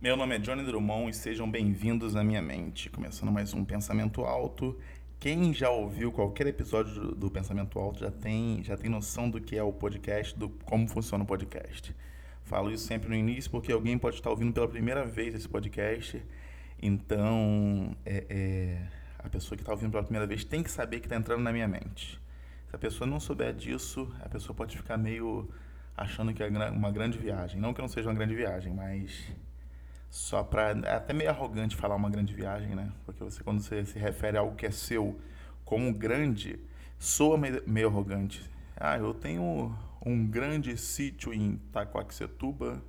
Meu nome é Johnny Drummond e sejam bem-vindos à minha mente. Começando mais um Pensamento Alto. Quem já ouviu qualquer episódio do, Pensamento Alto já tem, já tem noção do que é o podcast, do como funciona o podcast. Falo isso sempre no início porque alguém pode estar ouvindo pela primeira vez esse podcast. Então, é, é, a pessoa que está ouvindo pela primeira vez tem que saber que está entrando na minha mente. Se a pessoa não souber disso, a pessoa pode ficar meio achando que é uma grande viagem. Não que não seja uma grande viagem, mas só para é até meio arrogante falar uma grande viagem, né? Porque você quando você se refere a algo que é seu como grande, soa meio, arrogante. Ah, eu tenho um grande sítio em Taquaquecetuba.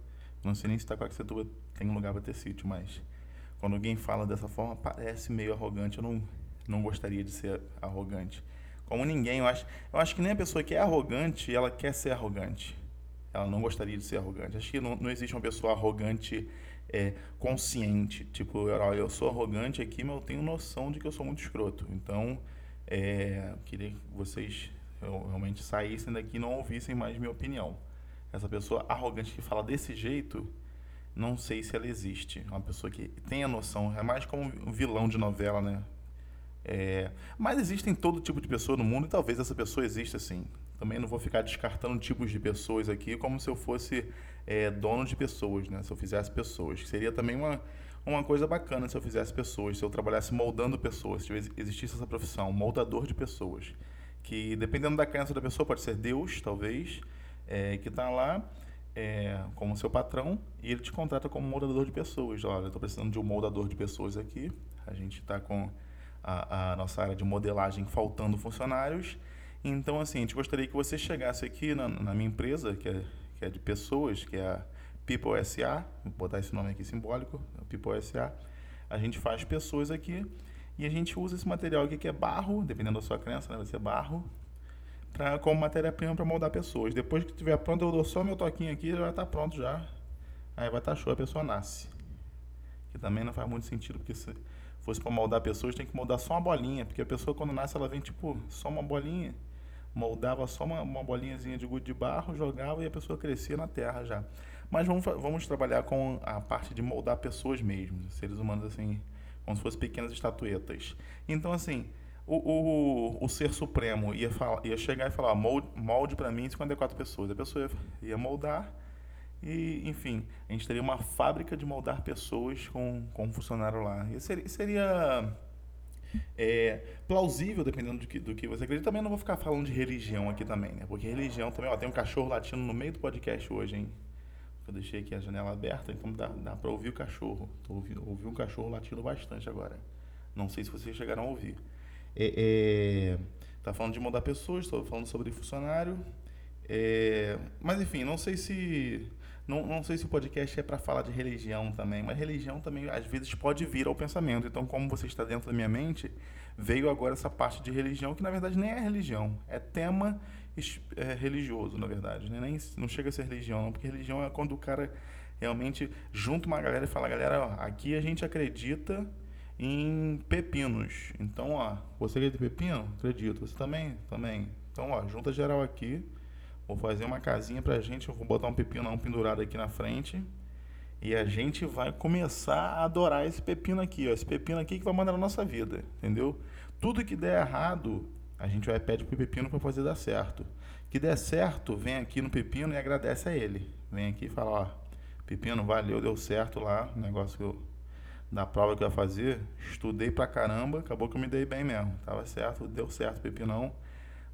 Não sei nem se Taquaquecetuba tem um lugar para ter sítio, mas quando alguém fala dessa forma, parece meio arrogante. Eu não, não gostaria de ser arrogante. Como ninguém, eu acho, eu acho que nem a pessoa que é arrogante, ela quer ser arrogante. Ela não gostaria de ser arrogante. Acho que não, não existe uma pessoa arrogante é, consciente. Tipo, eu, eu sou arrogante aqui, mas eu tenho noção de que eu sou muito escroto. Então, é, queria que vocês realmente saíssem daqui e não ouvissem mais minha opinião. Essa pessoa arrogante que fala desse jeito, não sei se ela existe. Uma pessoa que tem a noção, é mais como um vilão de novela, né? É, mas existem todo tipo de pessoa no mundo e talvez essa pessoa exista sim. Também não vou ficar descartando tipos de pessoas aqui como se eu fosse é, dono de pessoas, né? Se eu fizesse pessoas. Seria também uma, uma coisa bacana se eu fizesse pessoas, se eu trabalhasse moldando pessoas, se existisse essa profissão, moldador de pessoas. Que dependendo da crença da pessoa, pode ser Deus, talvez, é, que está lá é, como seu patrão e ele te contrata como moldador de pessoas. Olha, eu estou precisando de um moldador de pessoas aqui. A gente está com a, a nossa área de modelagem faltando funcionários então, assim, a gente gostaria que você chegasse aqui na, na minha empresa, que é, que é de pessoas, que é a People SA, vou botar esse nome aqui simbólico, People SA. A gente faz pessoas aqui e a gente usa esse material aqui que é barro, dependendo da sua crença, né, vai ser barro, pra, como matéria-prima para moldar pessoas. Depois que estiver pronto, eu dou só meu toquinho aqui, já vai estar tá pronto já. Aí vai estar tá show, a pessoa nasce. Que também não faz muito sentido, porque se fosse para moldar pessoas, tem que moldar só uma bolinha, porque a pessoa quando nasce, ela vem tipo só uma bolinha moldava só uma, uma bolinhazinha de gude de barro, jogava e a pessoa crescia na terra já. Mas vamos, vamos trabalhar com a parte de moldar pessoas mesmo, seres humanos assim, como se fossem pequenas estatuetas. Então, assim, o, o, o ser supremo ia, falar, ia chegar e falar: molde, molde para mim 54 pessoas. A pessoa ia, ia moldar e, enfim, a gente teria uma fábrica de moldar pessoas com, com um funcionário lá. E seria, seria é, plausível, dependendo do que, do que você acredita. Também não vou ficar falando de religião aqui também, né? Porque religião também, ó, tem um cachorro latindo no meio do podcast hoje, hein? Eu deixei aqui a janela aberta, então dá, dá pra ouvir o cachorro. Tô ouvindo, ouvi um cachorro latindo bastante agora. Não sei se vocês chegaram a ouvir. É, é, tá falando de mudar pessoas, estou falando sobre funcionário. É, mas enfim, não sei se não, não sei se o podcast é para falar de religião também, mas religião também às vezes pode vir ao pensamento. Então, como você está dentro da minha mente, veio agora essa parte de religião que na verdade nem é religião, é tema é, religioso, na verdade. Né? Nem, não chega a ser religião, não, porque religião é quando o cara realmente junta uma galera e fala: galera, ó, aqui a gente acredita em pepinos. Então, ó, você acredita em pepino? Acredito. Você também? Também. Então, ó, junta geral aqui Vou fazer uma casinha pra gente, eu vou botar um pepino pendurado aqui na frente. E a gente vai começar a adorar esse pepino aqui, ó. Esse pepino aqui que vai mandar na nossa vida, entendeu? Tudo que der errado, a gente vai pedir pro pepino para fazer dar certo. Que der certo, vem aqui no pepino e agradece a ele. Vem aqui e fala, ó, pepino, valeu, deu certo lá, o negócio que eu, da prova que eu ia fazer, estudei pra caramba, acabou que eu me dei bem mesmo. Tava certo, deu certo, pepinão,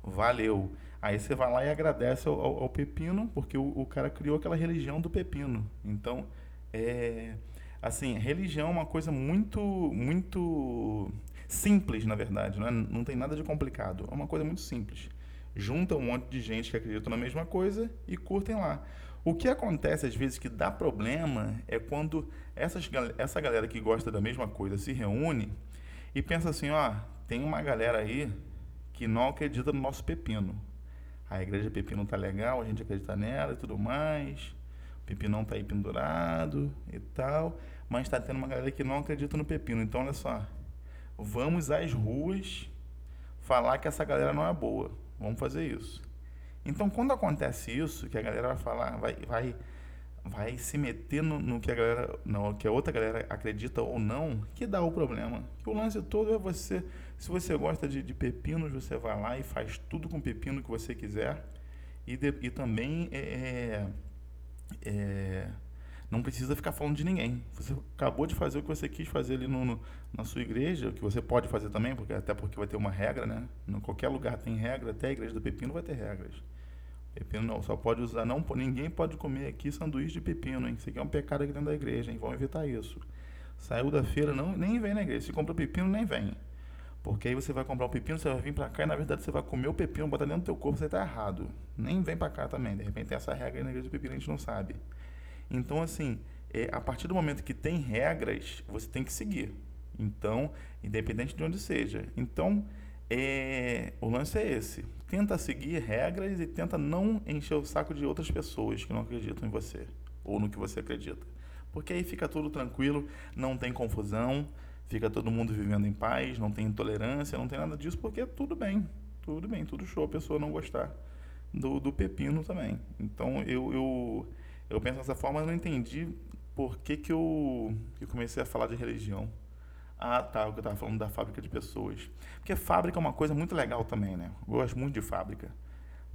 valeu. Aí você vai lá e agradece ao, ao, ao pepino, porque o, o, cara criou aquela religião do pepino. Então, é, assim, religião é uma coisa muito, muito simples, na verdade. Não, é, não tem nada de complicado. É uma coisa muito simples. Junta um monte de gente que acredita na mesma coisa e curtem lá. O que acontece às vezes que dá problema é quando essas, essa galera que gosta da mesma coisa se reúne e pensa assim, ó, tem uma galera aí que não acredita no nosso pepino a igreja Pepino tá legal, a gente acredita nela e tudo mais. O Pepinão tá aí pendurado e tal. Mas tá tendo uma galera que não acredita no Pepino. Então, olha só. Vamos às ruas falar que essa galera não é boa. Vamos fazer isso. Então, quando acontece isso, que a galera vai falar, vai, vai vai se meter no, no, que a galera, no que a outra galera acredita ou não, que dá o problema. O lance todo é você, se você gosta de, de pepinos, você vai lá e faz tudo com pepino que você quiser. E, de, e também é, é, é não precisa ficar falando de ninguém. Você acabou de fazer o que você quis fazer ali no, no, na sua igreja, o que você pode fazer também, porque até porque vai ter uma regra, né? Em qualquer lugar tem regra, até a igreja do pepino vai ter regras. Pepino não, só pode usar, não, ninguém pode comer aqui sanduíche de pepino, hein? Isso aqui é um pecado aqui dentro da igreja, hein? Vão evitar isso. Saiu da feira, não, nem vem na igreja. Se compra pepino, nem vem. Porque aí você vai comprar um pepino, você vai vir para cá e na verdade você vai comer o pepino, botar dentro do teu corpo, você tá errado. Nem vem para cá também. De repente tem essa regra aí na igreja do pepino, a gente não sabe. Então, assim, é, a partir do momento que tem regras, você tem que seguir. Então, independente de onde seja. Então, é, o lance é esse. Tenta seguir regras e tenta não encher o saco de outras pessoas que não acreditam em você ou no que você acredita. Porque aí fica tudo tranquilo, não tem confusão, fica todo mundo vivendo em paz, não tem intolerância, não tem nada disso, porque tudo bem, tudo bem, tudo show a pessoa não gostar do, do pepino também. Então eu, eu, eu penso dessa forma, eu não entendi por que, que eu, eu comecei a falar de religião. Ah, tá, o que eu estava falando da fábrica de pessoas. Porque fábrica é uma coisa muito legal também, né? Eu gosto muito de fábrica.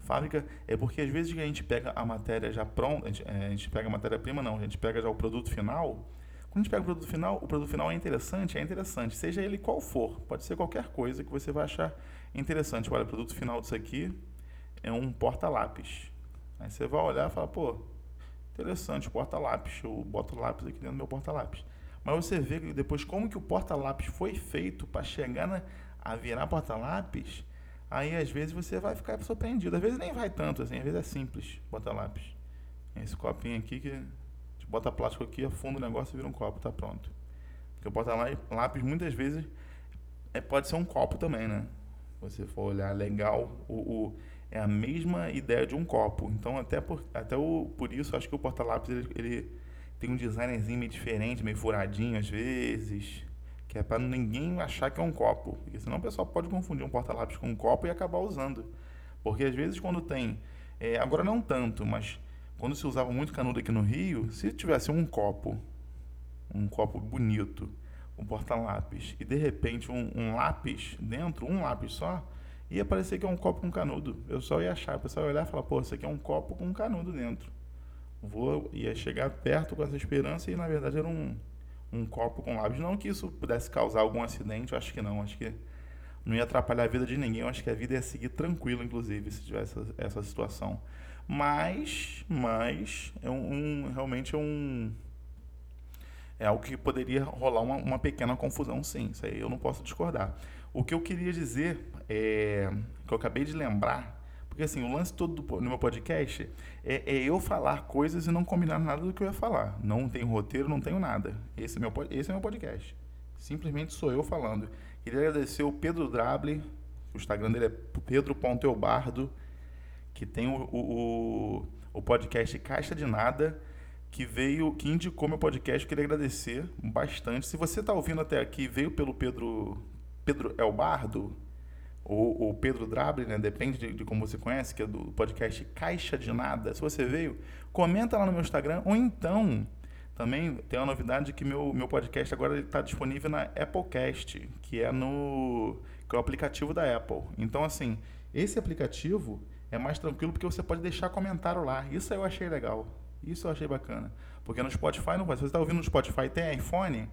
Fábrica é porque às vezes a gente pega a matéria já pronta, a gente, é, a gente pega a matéria-prima, não, a gente pega já o produto final. Quando a gente pega o produto final, o produto final é interessante, é interessante, seja ele qual for, pode ser qualquer coisa que você vai achar interessante. Olha, o produto final disso aqui é um porta-lápis. Aí você vai olhar e fala, pô, interessante, porta-lápis, eu boto lápis aqui dentro do meu porta-lápis. Mas você vê depois como que o porta-lápis foi feito para chegar na, a virar porta-lápis, aí às vezes você vai ficar surpreendido. Às vezes nem vai tanto assim, às vezes é simples, porta-lápis. Esse copinho aqui que bota plástico aqui, afunda o negócio e vira um copo, tá pronto. Porque o porta-lápis muitas vezes é, pode ser um copo também, né? Você for olhar legal, o, o, é a mesma ideia de um copo. Então até por, até o, por isso acho que o porta-lápis ele, ele tem um designzinho meio diferente, meio furadinho às vezes, que é para ninguém achar que é um copo, porque senão o pessoal pode confundir um porta-lápis com um copo e acabar usando. Porque às vezes quando tem, é, agora não tanto, mas quando se usava muito canudo aqui no Rio, se tivesse um copo, um copo bonito, um porta-lápis, e de repente um, um, lápis dentro, um lápis só, ia parecer que é um copo com canudo. Eu só ia achar, o pessoal ia olhar e falar, pô, isso aqui é um copo com canudo dentro vou ia chegar perto com essa esperança e na verdade era um, um copo com lábios. Não que isso pudesse causar algum acidente, eu acho que não. Acho que não ia atrapalhar a vida de ninguém. Eu acho que a vida ia seguir tranquila, inclusive, se tivesse essa, essa situação. Mas, mas é um, um, realmente é um é algo que poderia rolar uma, uma pequena confusão, sim. Isso aí eu não posso discordar. O que eu queria dizer é que eu acabei de lembrar porque assim, o lance todo do, no meu podcast é, é, eu falar coisas e não combinar nada do que eu ia falar. Não tenho roteiro, não tenho nada. Esse é meu, esse é meu podcast. Simplesmente sou eu falando. Queria agradecer o Pedro Drable, o Instagram dele é pedro.eubardo, que tem o, o, o podcast Caixa de Nada, que veio, que indicou meu podcast. Queria agradecer bastante. Se você está ouvindo até aqui, veio pelo Pedro, Pedro Elbardo, ou, Pedro Drable, né? Depende de, de, como você conhece, que é do podcast Caixa de Nada. Se você veio, comenta lá no meu Instagram, ou então também tem uma novidade que meu, meu podcast agora está disponível na Applecast, que é no que é o aplicativo da Apple. Então, assim, esse aplicativo é mais tranquilo porque você pode deixar comentário lá. Isso eu achei legal. Isso eu achei bacana. Porque no Spotify não vai. Se você está ouvindo no Spotify e tem iPhone,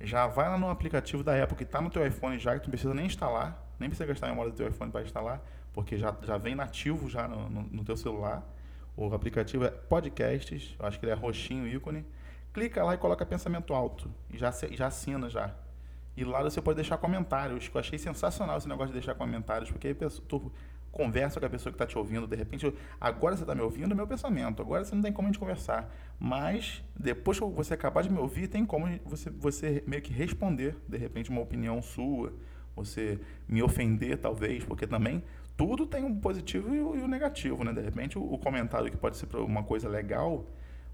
já vai lá no aplicativo da Apple que está no teu iPhone já, que tu não precisa nem instalar nem precisa gastar a memória do teu iPhone para instalar, porque já, já vem nativo já no, no, no teu celular. O aplicativo é Podcasts, eu acho que ele é roxinho, ícone. Clica lá e coloca pensamento alto e já, já assina já. E lá você pode deixar comentários, que eu achei sensacional esse negócio de deixar comentários, porque aí tu conversa com a pessoa que está te ouvindo, de repente, agora você está me ouvindo, é meu pensamento, agora você não tem como a gente conversar. Mas depois que você acabar de me ouvir, tem como você, você meio que responder, de repente, uma opinião sua, você me ofender, talvez, porque também tudo tem um positivo e o, o negativo, né? De repente, o, o, comentário que pode ser uma coisa legal,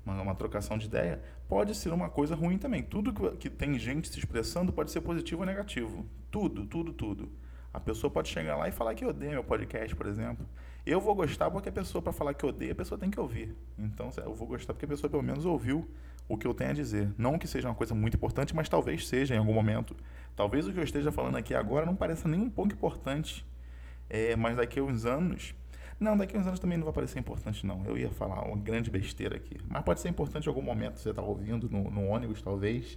uma, uma, trocação de ideia, pode ser uma coisa ruim também. Tudo que, que tem gente se expressando pode ser positivo ou negativo. Tudo, tudo, tudo. A pessoa pode chegar lá e falar que odeia meu podcast, por exemplo. Eu vou gostar porque a pessoa, para falar que odeia, a pessoa tem que ouvir. Então, eu vou gostar porque a pessoa pelo menos ouviu o que eu tenho a dizer. Não que seja uma coisa muito importante, mas talvez seja em algum momento. Talvez o que eu esteja falando aqui agora não pareça nem um pouco importante, é, mas daqui a uns anos. Não, daqui a uns anos também não vai parecer importante, não. Eu ia falar uma grande besteira aqui. Mas pode ser importante em algum momento. Você está ouvindo no, no, ônibus, talvez,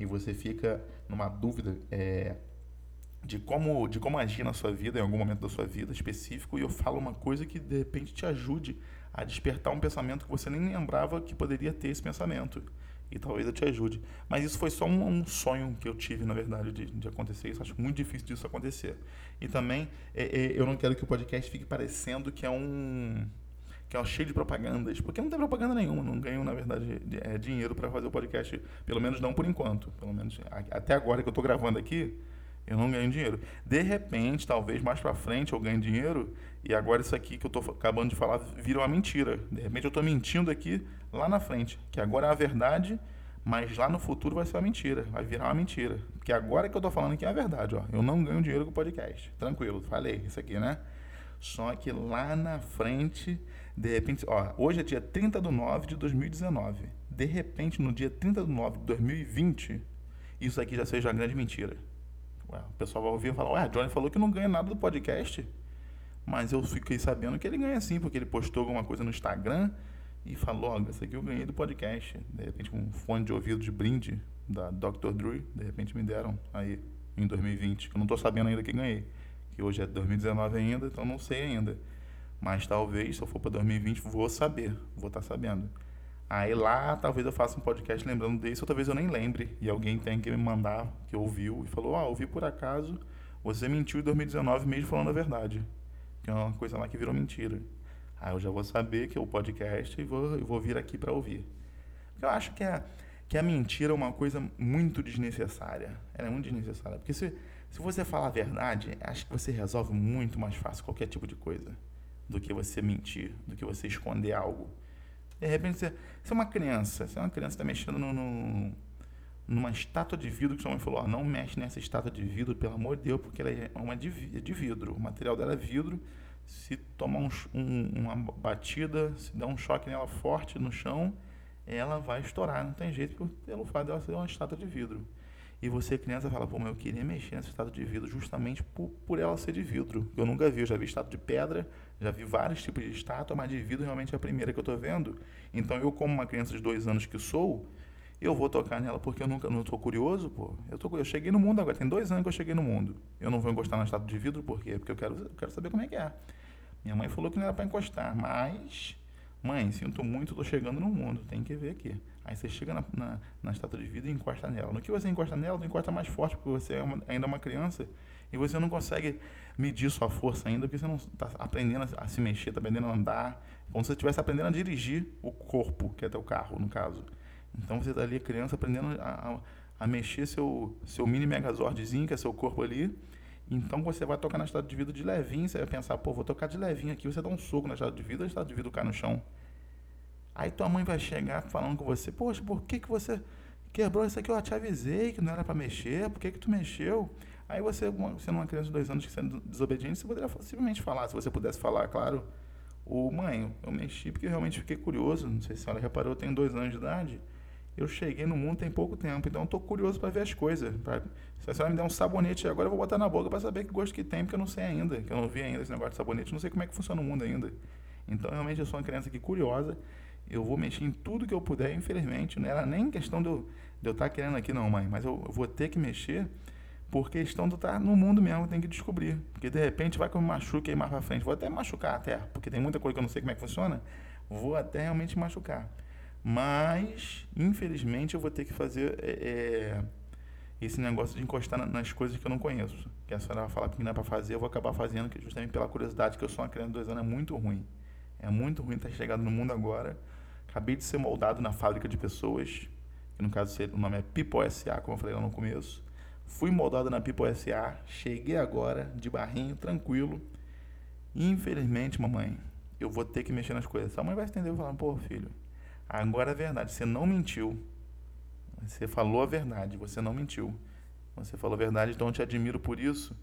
e você fica numa dúvida. É, de como, de como agir na sua vida, em algum momento da sua vida específico, e eu falo uma coisa que de repente te ajude a despertar um pensamento que você nem lembrava que poderia ter esse pensamento. E talvez eu te ajude. Mas isso foi só um, um sonho que eu tive, na verdade, de, de, acontecer isso. Acho muito difícil disso acontecer. E também, é, é, eu não quero que o podcast fique parecendo que é um que é um cheio de propagandas, porque não tem propaganda nenhuma, não ganho, na verdade, é, dinheiro para fazer o podcast, pelo menos não por enquanto. Pelo menos até agora que eu estou gravando aqui, eu não ganho dinheiro. De repente, talvez mais para frente eu ganhe dinheiro e agora isso aqui que eu estou acabando de falar vira uma mentira. De repente eu estou mentindo aqui lá na frente, que agora é a verdade, mas lá no futuro vai ser uma mentira, vai virar uma mentira. Porque agora que eu estou falando aqui é a verdade, ó. Eu não ganho dinheiro com o podcast. Tranquilo, falei isso aqui, né? Só que lá na frente, de repente, ó, hoje é dia 30 de 9 de 2019. De repente, no dia 30 de 9 de 2020, isso aqui já seja uma grande mentira. Ué, o pessoal vai ouvir e falar, ué, Johnny falou que não ganha nada do podcast. Mas eu fiquei sabendo que ele ganha sim, porque ele postou alguma coisa no Instagram e falou, ó, isso aqui eu ganhei do podcast. De repente, um fone de ouvido de brinde da Dr. Drew, de repente me deram aí em 2020, que eu não estou sabendo ainda que ganhei. Que hoje é 2019 ainda, então não sei ainda. Mas talvez, se eu for para 2020, vou saber, vou estar tá sabendo. Aí lá, talvez eu faça um podcast lembrando desse, ou talvez eu nem lembre. E alguém tenha que me mandar, que ouviu, e falou: Ah, ouvi por acaso, você mentiu em 2019 mesmo falando a verdade. Que é uma coisa lá que virou mentira. Aí eu já vou saber que é o podcast e vou, vou vir aqui para ouvir. Porque eu acho que a, que a mentira é uma coisa muito desnecessária. Ela é muito desnecessária. Porque se, se você falar a verdade, acho que você resolve muito mais fácil qualquer tipo de coisa do que você mentir, do que você esconder algo. De repente, você, é uma criança, você é uma criança está mexendo no, no, numa estátua de vidro que sua mãe falou, não mexe nessa estátua de vidro, pelo amor de Deus, porque ela é uma de, de vidro. O material dela é vidro. Se tomar um, um, uma batida, se der um choque nela forte no chão, ela vai estourar. Não tem jeito pelo fato dela ser uma estátua de vidro. E você, criança, fala, pô, mas eu queria mexer nessa estátua de vidro justamente por, por ela ser de vidro. Eu nunca vi, eu já vi estátua de pedra, já vi vários tipos de estátua, mas de vidro realmente é a primeira que eu estou vendo. Então eu, como uma criança de dois anos que sou, eu vou tocar nela porque eu nunca não estou curioso, pô. Eu, tô, eu cheguei no mundo agora, tem dois anos que eu cheguei no mundo. Eu não vou encostar na estátua de vidro, por quê? Porque eu quero, eu quero saber como é que é. Minha mãe falou que não era para encostar, mas Mãe, sinto muito, estou chegando no mundo, tem que ver aqui. Aí você chega na, na, na, estátua de vida e encosta nela. No que você encosta nela, não encosta mais forte, porque você é uma, ainda é uma criança e você não consegue medir sua força ainda, porque você não está aprendendo a, se mexer, está aprendendo a andar, como se você estivesse aprendendo a dirigir o corpo, que é teu carro, no caso. Então você está ali, criança, aprendendo a, a, a, mexer seu, seu mini megazordzinho, que é seu corpo ali. Então você vai tocar na estátua de vida de levinho, você vai pensar, pô, vou tocar de levinho aqui, você dá um soco na estátua de vida, a estátua de vida cai no chão. Aí tua mãe vai chegar falando com você, poxa, por que, que você quebrou isso aqui? Eu te avisei que não era para mexer, por que, que tu mexeu? Aí você, sendo uma criança de dois anos sendo desobediente, você poderia simplesmente falar, se você pudesse falar, claro, o mãe, eu mexi porque realmente fiquei curioso, não sei se a senhora reparou, eu tenho dois anos de idade, eu cheguei no mundo tem pouco tempo, então estou curioso para ver as coisas. Pra, se a senhora me der um sabonete agora, eu vou botar na boca para saber que gosto que tem, porque eu não sei ainda, que eu não vi ainda esse negócio de sabonete, não sei como é que funciona o mundo ainda. Então, realmente, eu sou uma criança aqui curiosa eu vou mexer em tudo que eu puder, infelizmente. Não era nem questão de eu estar de eu querendo aqui, não, mãe. Mas eu, eu, vou ter que mexer por questão de estar tá no mundo mesmo, tem que descobrir. Porque de repente vai que eu me machuque aí mais pra frente. Vou até machucar até, porque tem muita coisa que eu não sei como é que funciona. Vou até realmente machucar. Mas, infelizmente, eu vou ter que fazer é, é esse negócio de encostar nas coisas que eu não conheço. Que a senhora vai falar que não é para fazer, eu vou acabar fazendo, que justamente pela curiosidade, que eu sou uma criança de dois anos, é muito ruim. É muito ruim estar chegado no mundo agora Acabei de ser moldado na fábrica de pessoas, que no caso o nome é People SA, como eu falei lá no começo. Fui moldado na People SA, cheguei agora de barrinho, tranquilo. Infelizmente, mamãe, eu vou ter que mexer nas coisas. Sua mãe vai entender e falar, pô, filho, agora é verdade, você não mentiu. Você falou a verdade, você não mentiu. Você falou a verdade, então eu te admiro por isso.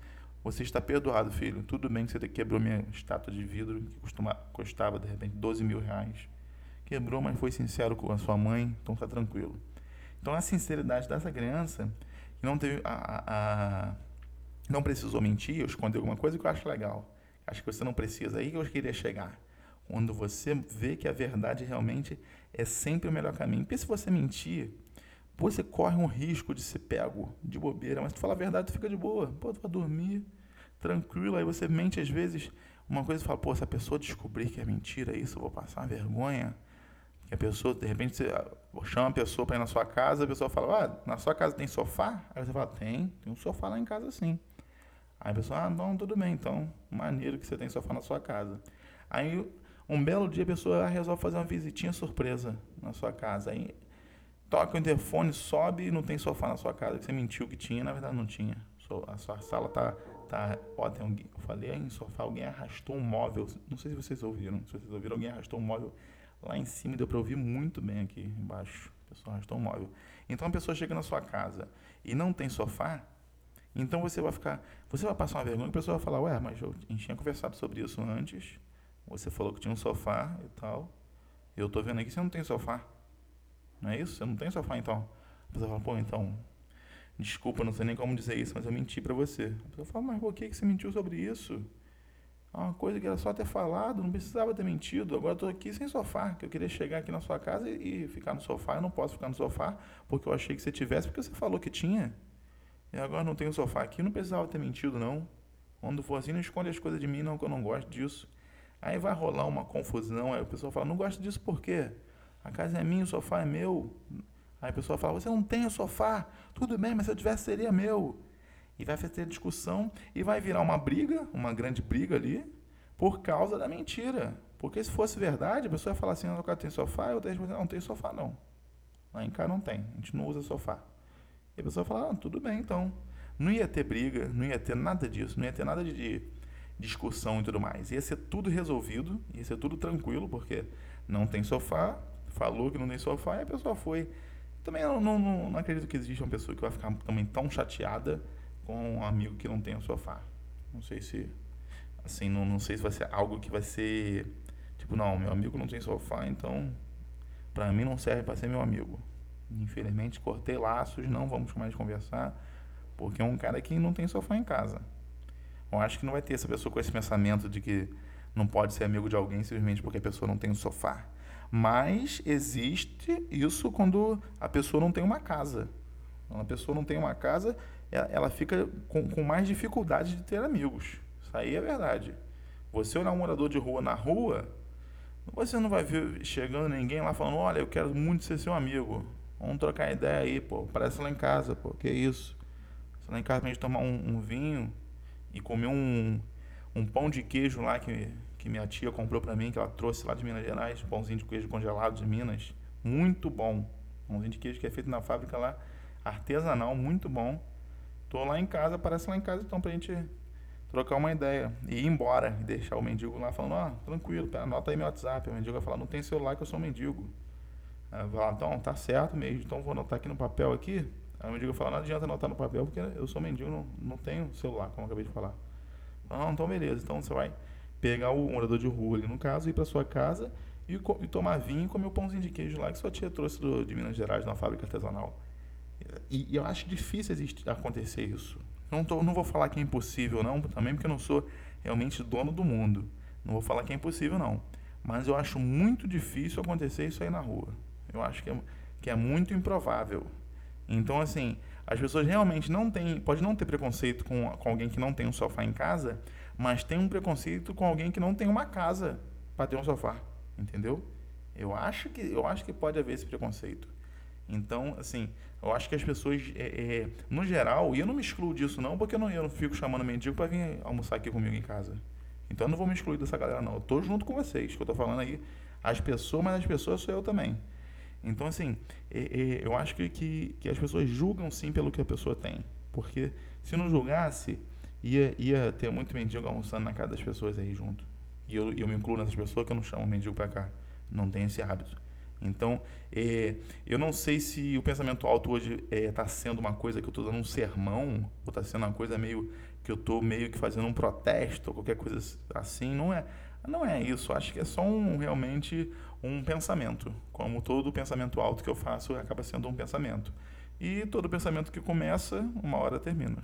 Você está perdoado, filho. Tudo bem que você quebrou minha estátua de vidro, que costuma, custava, de repente, 12 mil reais. Quebrou, mas foi sincero com a sua mãe, então está tranquilo. Então, a sinceridade dessa criança, que não teve a, a, não precisou mentir ou esconder alguma coisa, que eu acho legal. Acho que você não precisa. Aí que eu queria chegar. Quando você vê que a verdade realmente é sempre o melhor caminho. Porque se você mentir, você corre um risco de ser pego de bobeira. Mas tu fala a verdade, tu fica de boa. Pô, tu vai dormir tranquilo, aí você mente às vezes uma coisa e fala, pô, se a pessoa descobrir que é mentira isso, eu vou passar uma vergonha. Que a pessoa, de repente, você chama a pessoa para ir na sua casa, a pessoa fala, ah, na sua casa tem sofá? Aí você fala, tem, tem um sofá lá em casa sim. Aí a pessoa, ah, não, tudo bem, então, maneiro que você tem sofá na sua casa. Aí, um belo dia, a pessoa resolve fazer uma visitinha surpresa na sua casa. Aí, toca o interfone, sobe e não tem sofá na sua casa, você mentiu que tinha, na verdade não tinha. A sua sala tá tá, ó, tem alguém, eu falei em sofá, alguém arrastou um móvel, não sei se vocês ouviram, se vocês ouviram, alguém arrastou um móvel lá em cima, deu para ouvir muito bem aqui embaixo, a pessoa arrastou um móvel. Então a pessoa chega na sua casa e não tem sofá, então você vai ficar, você vai passar uma vergonha, a pessoa vai falar, ué, mas eu, a gente tinha conversado sobre isso antes, você falou que tinha um sofá e tal, eu tô vendo aqui você não tem sofá, não é isso? Você não tem sofá então? A pessoa fala, pô, então Desculpa, não sei nem como dizer isso, mas eu menti para você. A pessoa fala, mas por que, você mentiu sobre isso? É uma coisa que era só ter falado, não precisava ter mentido. Agora estou aqui sem sofá, que eu queria chegar aqui na sua casa e, ficar no sofá. Eu não posso ficar no sofá porque eu achei que você tivesse, porque você falou que tinha. E agora não tenho sofá aqui, não precisava ter mentido, não. Quando for assim, não esconde as coisas de mim, não, que eu não gosto disso. Aí vai rolar uma confusão, aí o pessoal fala, não gosto disso por quê? A casa é minha, o sofá é meu. Aí a pessoa fala, você não tem o sofá. Tudo bem, mas se eu tivesse, seria meu. E vai ter discussão e vai virar uma briga, uma grande briga ali, por causa da mentira. Porque se fosse verdade, a pessoa ia falar assim, casa tem sofá, eu tenho não tem sofá não. Lá em casa não tem, a gente não usa sofá. E a pessoa fala, ah, tudo bem então. Não ia ter briga, não ia ter nada disso, não ia ter nada de, de discussão e tudo mais. Ia ser tudo resolvido, ia ser tudo tranquilo, porque não tem sofá, falou que não tem sofá e a pessoa foi também não, não, não, acredito que exista uma pessoa que vai ficar também tão chateada com um amigo que não tem um sofá. Não sei se. Assim, não, não sei se vai ser algo que vai ser. Tipo, não, meu amigo não tem sofá, então. Pra mim não serve para ser meu amigo. Infelizmente, cortei laços, não vamos mais conversar, porque é um cara que não tem sofá em casa. Eu acho que não vai ter essa pessoa com esse pensamento de que não pode ser amigo de alguém simplesmente porque a pessoa não tem um sofá. Mas existe isso quando a pessoa não tem uma casa. Quando a pessoa não tem uma casa, ela fica com, mais dificuldade de ter amigos. Isso aí é verdade. Você olhar um morador de rua na rua, você não vai ver chegando ninguém lá falando, olha, eu quero muito ser seu amigo. Vamos trocar ideia aí, pô. Parece lá em casa, pô. Que isso? Lá em casa pra gente tomar um, um vinho e comer um, um pão de queijo lá que que minha tia comprou para mim, que ela trouxe lá de Minas Gerais, pãozinho de queijo congelado de Minas, muito bom. Pãozinho de queijo que é feito na fábrica lá, artesanal, muito bom. Tô lá em casa, aparece lá em casa, então pra gente trocar uma ideia e ir embora e deixar o mendigo lá falando, ó, oh, tranquilo, anota aí meu WhatsApp. O mendigo vai falar, não tem celular que eu sou mendigo. Aí eu falar, então, tá certo mesmo, então vou anotar aqui no papel aqui. Aí o mendigo fala, não adianta anotar no papel porque eu sou mendigo, não, não tenho celular, como eu acabei de falar. Não, então beleza, então você vai pegar o morador de rua ali, no caso, ir para sua casa e, e, tomar vinho e comer o pãozinho de queijo lá que sua tia trouxe do, de Minas Gerais, na fábrica artesanal. E, e eu acho difícil existir, acontecer isso. Não, tô, não vou falar que é impossível, não, também porque eu não sou realmente dono do mundo. Não vou falar que é impossível, não. Mas eu acho muito difícil acontecer isso aí na rua. Eu acho que é, que é muito improvável. Então, assim, as pessoas realmente não têm, pode não ter preconceito com, com alguém que não tem um sofá em casa, mas tem um preconceito com alguém que não tem uma casa para ter um sofá, entendeu? Eu acho que eu acho que pode haver esse preconceito. Então, assim, eu acho que as pessoas, é, é, no geral, e eu não me excluo disso não, porque eu não, eu não fico chamando mendigo para vir almoçar aqui comigo em casa. Então eu não vou me excluir dessa galera não. Eu tô junto com vocês, que eu tô falando aí, as pessoas, mas as pessoas sou eu também. Então, assim, é, é, eu acho que, que, que as pessoas julgam sim pelo que a pessoa tem. Porque se não julgasse, ia, ia ter muito mendigo almoçando na casa das pessoas aí junto. E eu, eu me incluo nessas pessoas que eu não chamo mendigo para cá. Não tem esse hábito. Então, é, eu não sei se o pensamento alto hoje está é, sendo uma coisa que eu estou dando um sermão, ou está sendo uma coisa meio que eu estou meio que fazendo um protesto, ou qualquer coisa assim. Não é, não é isso. Acho que é só um, realmente um pensamento. Como todo pensamento alto que eu faço acaba sendo um pensamento. E todo pensamento que começa, uma hora termina.